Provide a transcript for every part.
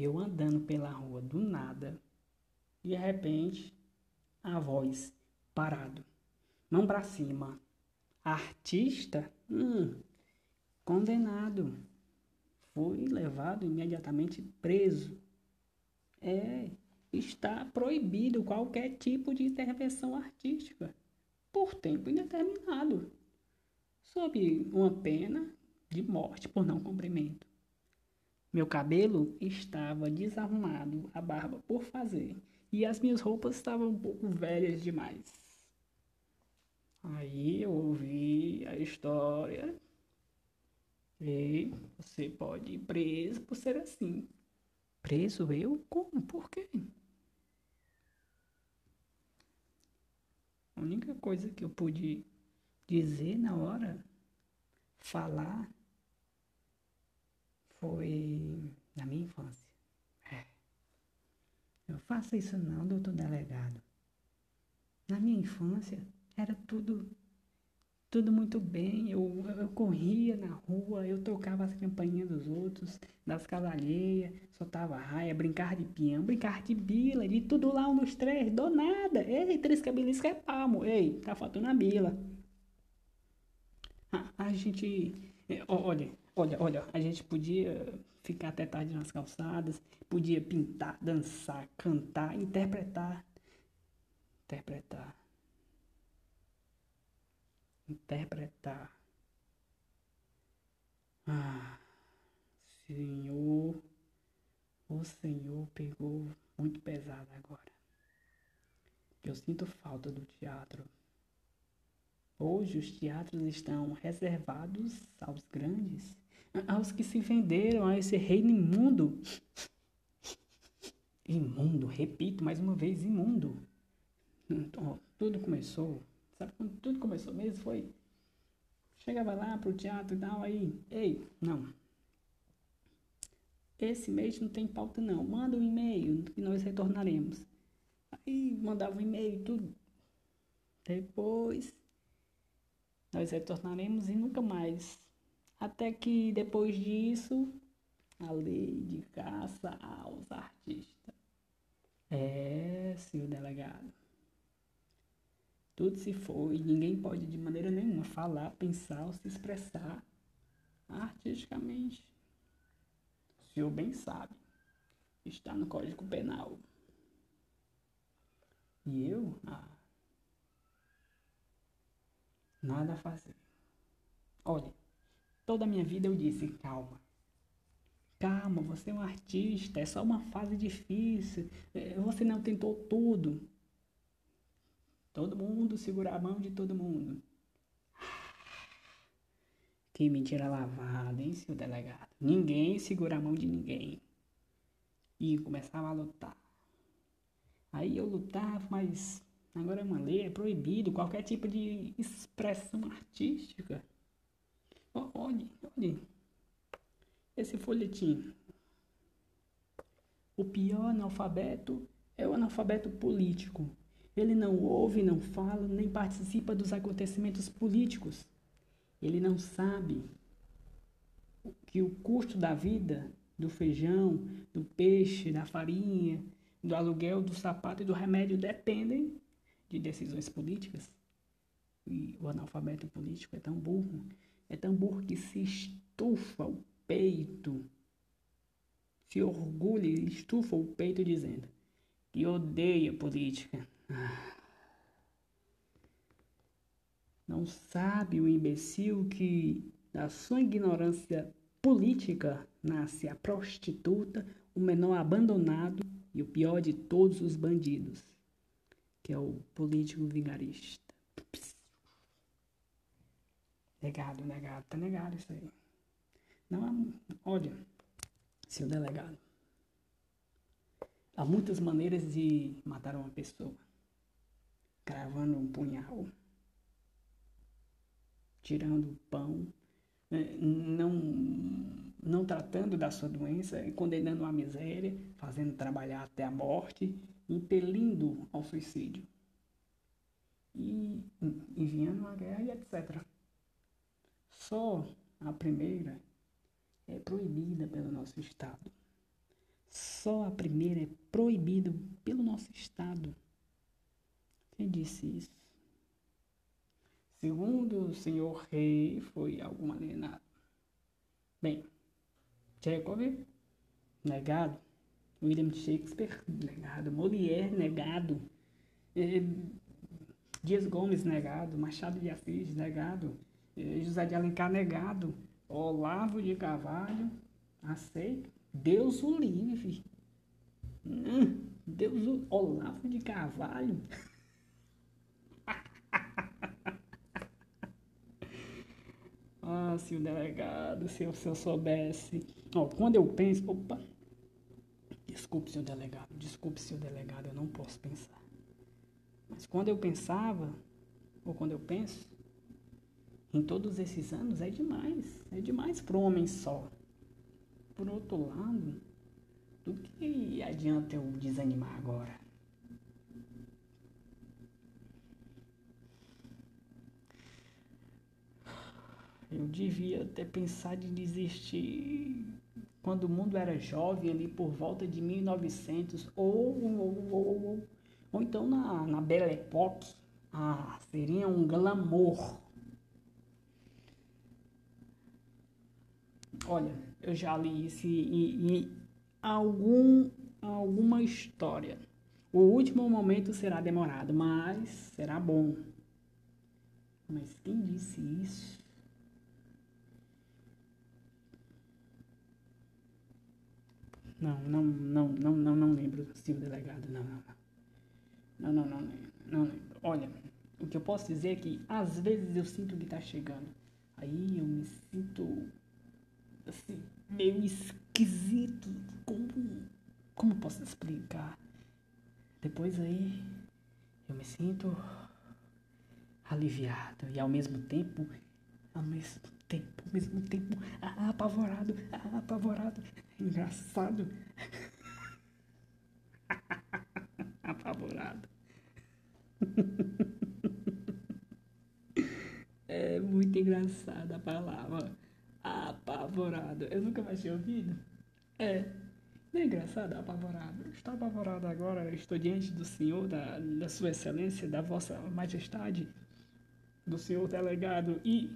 Eu andando pela rua do nada, de repente, a voz parado, mão para cima. Artista? Hum, condenado. Fui levado imediatamente preso. É, está proibido qualquer tipo de intervenção artística por tempo indeterminado, sob uma pena de morte por não cumprimento. Meu cabelo estava desarrumado, a barba por fazer, e as minhas roupas estavam um pouco velhas demais. Aí eu ouvi a história. E você pode ir preso por ser assim. Preso eu? Como? Por quê? A única coisa que eu pude dizer na hora, falar, foi na minha infância. É. Eu faço isso não, doutor delegado. Na minha infância era tudo tudo muito bem. Eu, eu corria na rua, eu tocava as campainhas dos outros, das casas soltava raia, brincava de peão, brincava de bila, de tudo lá um dos três, do nada. Ei, três cabelos é palmo. Ei, tá faltando a bila. A, a gente. É, olha, olha, olha, a gente podia ficar até tarde nas calçadas, podia pintar, dançar, cantar, interpretar. Interpretar interpretar. Ah, Senhor, o Senhor pegou muito pesado agora. Eu sinto falta do teatro. Hoje os teatros estão reservados aos grandes, aos que se venderam a esse reino imundo. Imundo, repito mais uma vez, imundo. Então, tudo começou Sabe quando tudo começou mesmo? Foi. Chegava lá pro teatro e tal, aí, ei, não. Esse mês não tem pauta não. Manda um e-mail que nós retornaremos. Aí mandava um e-mail e tudo. Depois nós retornaremos e nunca mais. Até que depois disso, a lei de caça aos artistas. É, senhor delegado. Tudo se foi, ninguém pode de maneira nenhuma falar, pensar ou se expressar artisticamente. O senhor bem sabe, está no Código Penal. E eu, ah, nada a fazer. Olha, toda a minha vida eu disse, calma. Calma, você é um artista, é só uma fase difícil. É, você não tentou tudo. Todo mundo segura a mão de todo mundo. Que mentira lavada, hein, seu delegado? Ninguém segura a mão de ninguém. E começava a lutar. Aí eu lutava, mas agora é uma lei, é proibido qualquer tipo de expressão artística. Olhe, olhe. Esse folhetim. O pior analfabeto é o analfabeto político. Ele não ouve, não fala, nem participa dos acontecimentos políticos. Ele não sabe que o custo da vida, do feijão, do peixe, da farinha, do aluguel, do sapato e do remédio dependem de decisões políticas. E o analfabeto político é tão burro, é burro que se estufa o peito, se orgulha e estufa o peito dizendo que odeia política. Não sabe o imbecil que da sua ignorância política nasce a prostituta, o menor abandonado e o pior de todos os bandidos, que é o político vigarista. Negado, negado, tá negado isso aí. Não, olha, seu delegado, há muitas maneiras de matar uma pessoa. Cravando um punhal, tirando o pão, né, não, não tratando da sua doença, condenando a miséria, fazendo trabalhar até a morte, impelindo ao suicídio. E enviando a guerra e etc. Só a primeira é proibida pelo nosso Estado. Só a primeira é proibido pelo nosso Estado. Quem disse isso? Segundo o senhor rei, foi algum alienado. Bem, Chekhov, negado. William Shakespeare, negado. Molière, negado. Eh, Dias Gomes, negado. Machado de Assis, negado. José de Alencar, negado. Olavo de Carvalho, aceito. Deus o livre. Hum, Deus o... Olavo de Carvalho. Ah, se o delegado, se eu, se eu soubesse. Ó, quando eu penso. Opa! Desculpe, senhor delegado. Desculpe, senhor delegado, eu não posso pensar. Mas quando eu pensava, ou quando eu penso, em todos esses anos é demais. É demais para um homem só. Por outro lado, do que adianta eu desanimar agora? Eu devia ter pensado em desistir quando o mundo era jovem, ali por volta de 1900, ou, ou, ou, ou, ou então na, na Belle Époque. Ah, seria um glamour. Olha, eu já li isso em, algum, alguma história. O último momento será demorado, mas será bom. Mas quem disse isso? Não, não, não, não, não, não lembro, senhor delegado, não, não, não, não, não, não, não lembro. Olha, o que eu posso dizer é que às vezes eu sinto que tá chegando. Aí eu me sinto, assim, meio esquisito, como, como posso explicar? Depois aí eu me sinto aliviado e ao mesmo tempo, ao mesmo tempo, ao mesmo tempo, apavorado, apavorado. Engraçado. apavorado. é muito engraçada a palavra apavorado. Eu nunca mais tinha ouvido. É. Não é engraçado, apavorado. Estou apavorado agora, estou diante do Senhor, da, da Sua Excelência, da Vossa Majestade, do Senhor Delegado e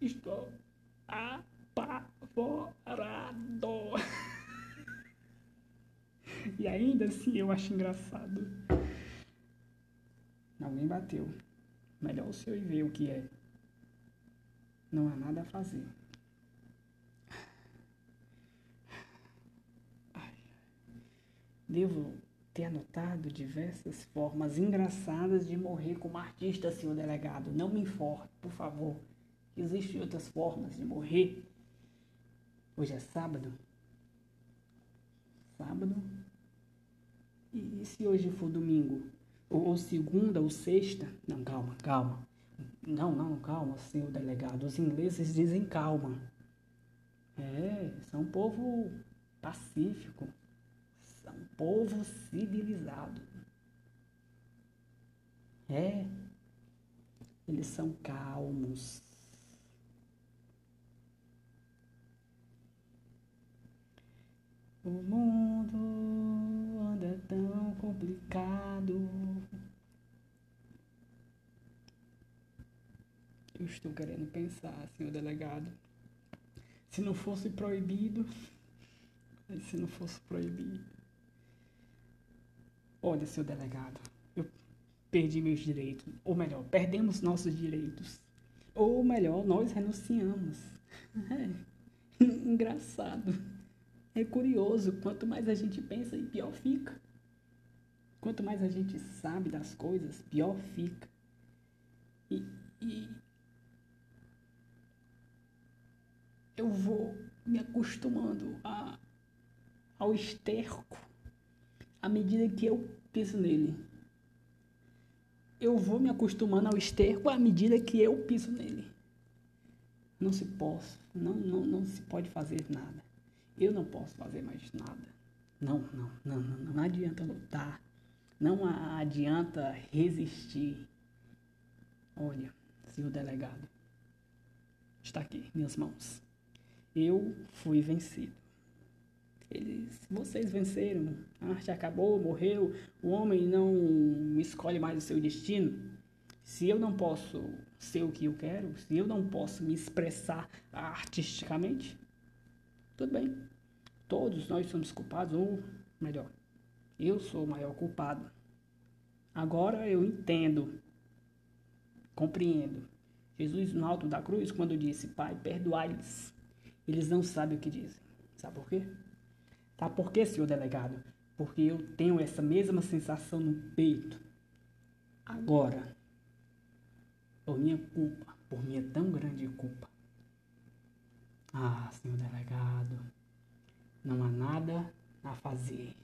Estou apavorado. e ainda assim eu acho engraçado. Alguém bateu. Melhor o senhor ir ver o que é. Não há nada a fazer. Devo ter anotado diversas formas engraçadas de morrer como artista, senhor delegado. Não me informe, por favor. Existem outras formas de morrer. Hoje é sábado. Sábado. E, e se hoje for domingo? Ou, ou, segunda ou sexta? Não, calma, calma. Não, não, calma, senhor delegado. Os ingleses dizem calma. É, são um povo pacífico. São um povo civilizado. É, eles são calmos. O mundo anda tão complicado. Eu estou querendo pensar, senhor delegado. Se não fosse proibido. Se não fosse proibido. Olha, senhor delegado, eu perdi meus direitos. Ou melhor, perdemos nossos direitos. Ou melhor, nós renunciamos. É. Engraçado. É curioso, quanto mais a gente pensa, pior fica. Quanto mais a gente sabe das coisas, pior fica. E, e eu vou me acostumando a, ao esterco à medida que eu piso nele. Eu vou me acostumando ao esterco à medida que eu piso nele. Não se pode, não, não, não se pode fazer nada. Eu não posso fazer mais nada. Não, não, não, não, não adianta lutar. Não adianta resistir. Olha, senhor delegado, está aqui, minhas mãos. Eu fui vencido. Eles, vocês venceram, a arte acabou, morreu, o homem não escolhe mais o seu destino. Se eu não posso ser o que eu quero, se eu não posso me expressar artisticamente, tudo bem. Todos nós somos culpados, ou melhor, eu sou o maior culpado. Agora eu entendo, compreendo. Jesus, no alto da cruz, quando disse, Pai, perdoai-lhes, eles não sabem o que dizem. Sabe por quê? Sabe por quê, senhor delegado? Porque eu tenho essa mesma sensação no peito. Agora, por minha culpa, por minha tão grande culpa. Ah, senhor delegado, não há nada a fazer.